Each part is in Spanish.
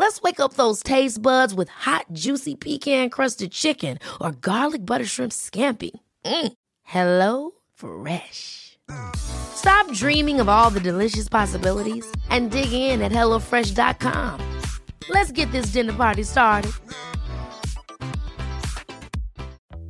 Let's wake up those taste buds with hot, juicy pecan crusted chicken or garlic butter shrimp scampi. Mm. Hello Fresh. Stop dreaming of all the delicious possibilities and dig in at HelloFresh.com. Let's get this dinner party started.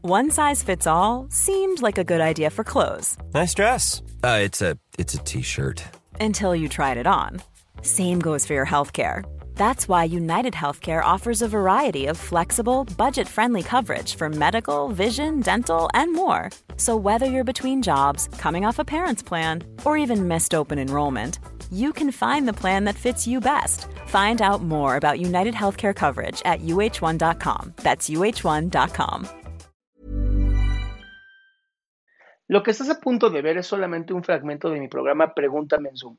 One size fits all seemed like a good idea for clothes Nice dress. Uh, it's a it's a t-shirt. until you tried it on. Same goes for your healthcare. That's why United Healthcare offers a variety of flexible, budget friendly coverage for medical, vision, dental, and more. So, whether you're between jobs, coming off a parent's plan, or even missed open enrollment, you can find the plan that fits you best. Find out more about United Healthcare coverage at uh1.com. That's uh1.com. Lo que estás a punto de ver es solamente un fragmento de mi programa Pregúntame en Zoom,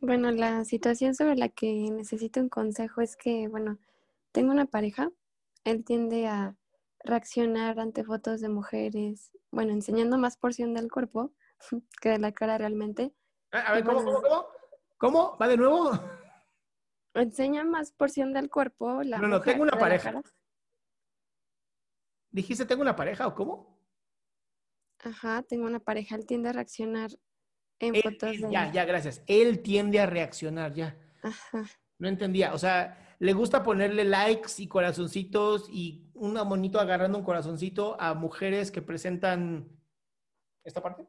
Bueno, la situación sobre la que necesito un consejo es que, bueno, tengo una pareja, él tiende a reaccionar ante fotos de mujeres, bueno, enseñando más porción del cuerpo que de la cara realmente. A ver, ¿cómo, bueno, cómo, cómo? ¿Cómo? ¿Va de nuevo? Enseña más porción del cuerpo la No, no, mujer tengo una pareja. ¿Dijiste tengo una pareja o cómo? Ajá, tengo una pareja, él tiende a reaccionar en Él- fotos él- de... ya, ya, gracias. Él tiende a reaccionar, ya. Ajá, No entendía. O sea, le gusta ponerle likes y corazoncitos y un monito agarrando un corazoncito a mujeres que presentan esta parte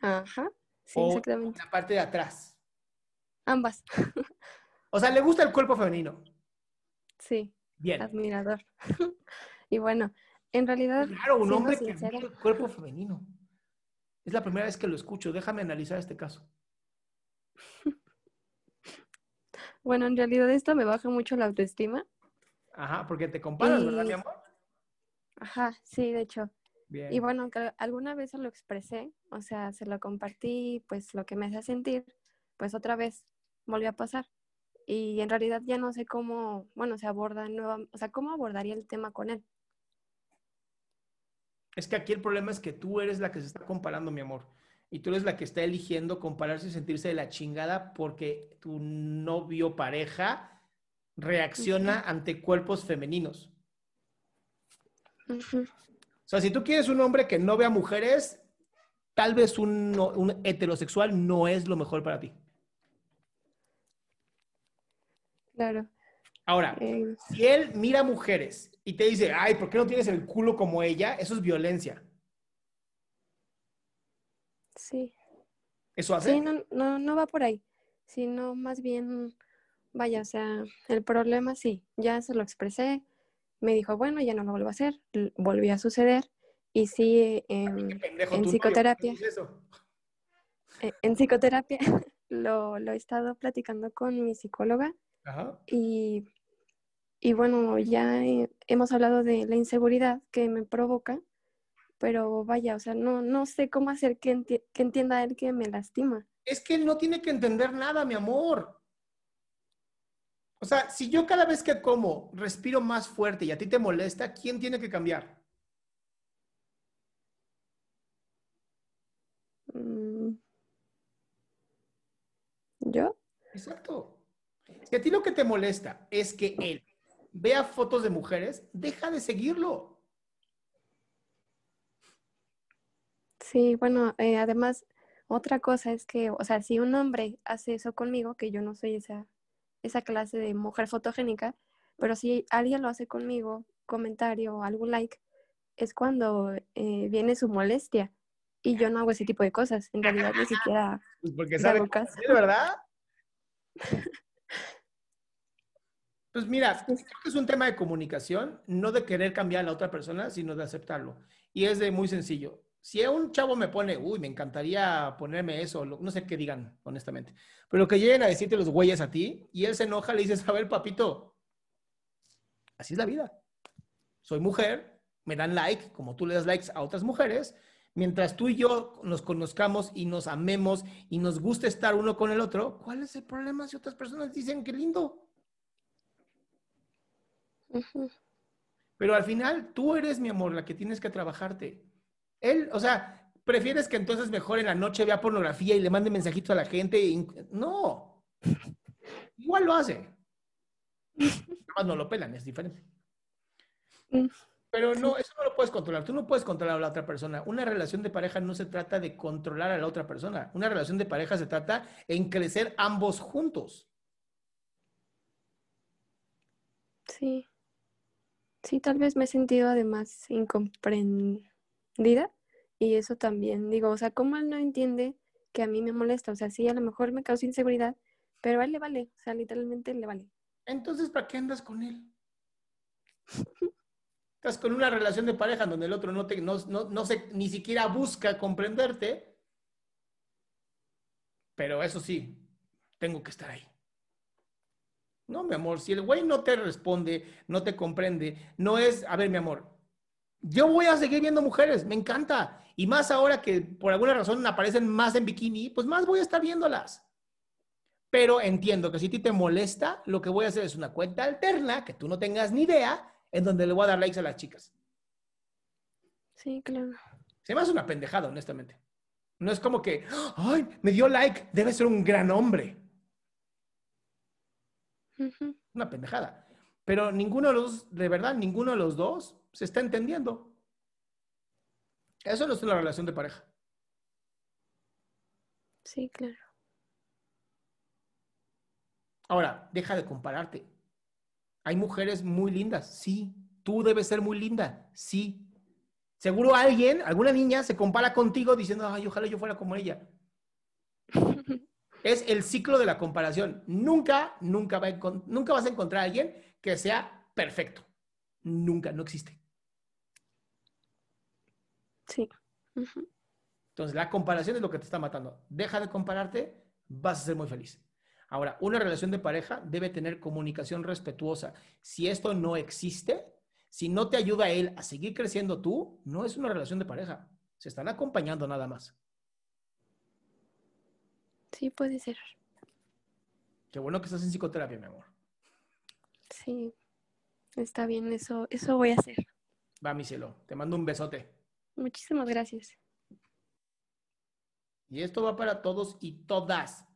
ajá, sí, o exactamente. la parte de atrás. Ambas, O sea, le gusta el cuerpo femenino. sí. Bien. admirador. y bueno, en realidad, Claro, un hombre que admira el cuerpo femenino. Es la primera vez que lo escucho. Déjame analizar este caso. bueno, en realidad esto me baja mucho la autoestima. Ajá, porque te comparas, ¿verdad, mi amor? Ajá, sí, de hecho. Bien. Y bueno, que alguna vez se lo expresé, o sea, se lo compartí, pues lo que me hace sentir, pues otra vez volvió a pasar. Y en realidad ya no sé cómo, bueno, se aborda nueva, o sea, cómo abordaría el tema con él. Es que aquí el problema es que tú eres la que se está comparando, mi amor. Y tú eres la que está eligiendo compararse y sentirse de la chingada porque tu novio pareja reacciona ante cuerpos femeninos. O sea, si tú quieres un hombre que no vea mujeres, tal vez un heterosexual no es lo mejor para ti. Claro. Ahora, Eh, si él mira mujeres y te dice, ay, ¿por qué no tienes el culo como ella? Eso es violencia. sí. ¿Eso hace? Sí, no, no, no va por ahí, sino más bien, vaya, o sea, el problema sí, ya se lo expresé, me dijo, bueno, ya no lo vuelvo a hacer, volvió a suceder, y sí, pendejo en novio, psicoterapia. ¿qué es eso? eh, en psicoterapia lo, lo he estado platicando con mi psicóloga Ajá. y, y bueno, ya eh, hemos hablado de la inseguridad que me provoca, pero vaya, o sea, no, no sé cómo hacer que, enti- que entienda él que me lastima. Es que él no tiene que entender nada, mi amor. O sea, si yo cada vez que como respiro más fuerte y a ti te molesta, ¿quién tiene que cambiar? Mm. ¿Yo? Exacto. Si a ti lo que te molesta es que él vea fotos de mujeres, deja de seguirlo. Sí, bueno, eh, además, otra cosa es que, o sea, si un hombre hace eso conmigo, que yo no soy esa, esa clase de mujer fotogénica, pero si alguien lo hace conmigo, comentario o algún like, es cuando eh, viene su molestia. y yo no hago ese tipo de cosas. En realidad ni siquiera Pues porque sabe que caso. es verdad. Pues mira, creo que es un tema de comunicación, no de querer cambiar a la otra persona, sino de aceptarlo. Y es de muy sencillo. Si un chavo me pone, uy, me encantaría ponerme eso, no sé qué digan, honestamente. Pero que lleguen a decirte los güeyes a ti y él se enoja, le dices, a ver, papito, así es la vida. Soy mujer, me dan like, como tú le das likes a otras mujeres. Mientras tú y yo nos conozcamos y nos amemos y nos guste estar uno con el otro, ¿cuál es el problema si otras personas dicen que lindo? Pero al final tú eres mi amor, la que tienes que trabajarte. Él, o sea, prefieres que entonces mejor en la noche vea pornografía y le mande mensajitos a la gente. y- no. Igual lo hace. No lo pelan, es diferente. Mm, Pero no, eso no lo puedes controlar. Tú no puedes controlar a la otra persona. Una relación de pareja no se trata de controlar a la otra persona. Una relación de pareja se trata en crecer ambos juntos. Sí. Sí, tal vez me he sentido además incomprendida y eso también, digo, o sea, ¿cómo él no entiende que a mí me molesta? O sea, sí, a lo mejor me causa inseguridad, pero a él le vale, o sea, literalmente le vale. Entonces, ¿para qué andas con él? Estás con una relación de pareja donde el otro no, te, no, no, no se, ni siquiera busca comprenderte. Pero eso sí, tengo que estar ahí. No, mi amor, si el güey no te responde, no te comprende, no es, a ver, mi amor, yo voy a seguir viendo mujeres, me encanta. Y más ahora que por alguna razón aparecen más en bikini, pues más voy a estar viéndolas. Pero entiendo que si a ti te molesta, lo que voy a hacer es una cuenta alterna, que tú no tengas ni idea, en donde le voy a dar likes a las chicas. Sí, claro. Se me hace una pendejada, honestamente. No es como que, ay, me dio like, debe ser un gran hombre. Ujú. Una pendejada. Pero ninguno de los, de verdad, ninguno de los dos se está entendiendo. Eso no es una relación de pareja. Sí, claro. Ahora, deja de compararte. Hay mujeres muy lindas, sí. Tú debes ser muy linda, sí. Seguro alguien, alguna niña, se compara contigo diciendo, ay, ojalá yo fuera como ella. Es el ciclo de la comparación. Nunca, nunca, va a nunca vas a encontrar a alguien que sea perfecto. Nunca, no existe. Sí. Entonces, la comparación es lo que te está matando. Deja de compararte, vas a ser muy feliz. Ahora, una relación de pareja debe tener comunicación respetuosa. Si esto no existe, si no te ayuda a él a seguir creciendo tú, no es una relación de pareja. Se están acompañando nada más. Sí, puede ser. Qué bueno que estás en psicoterapia, mi amor. Sí. Está bien, eso, eso voy a hacer. Va, mi cielo. Te mando un besote. Muchísimas gracias. Y esto va para todos y todas.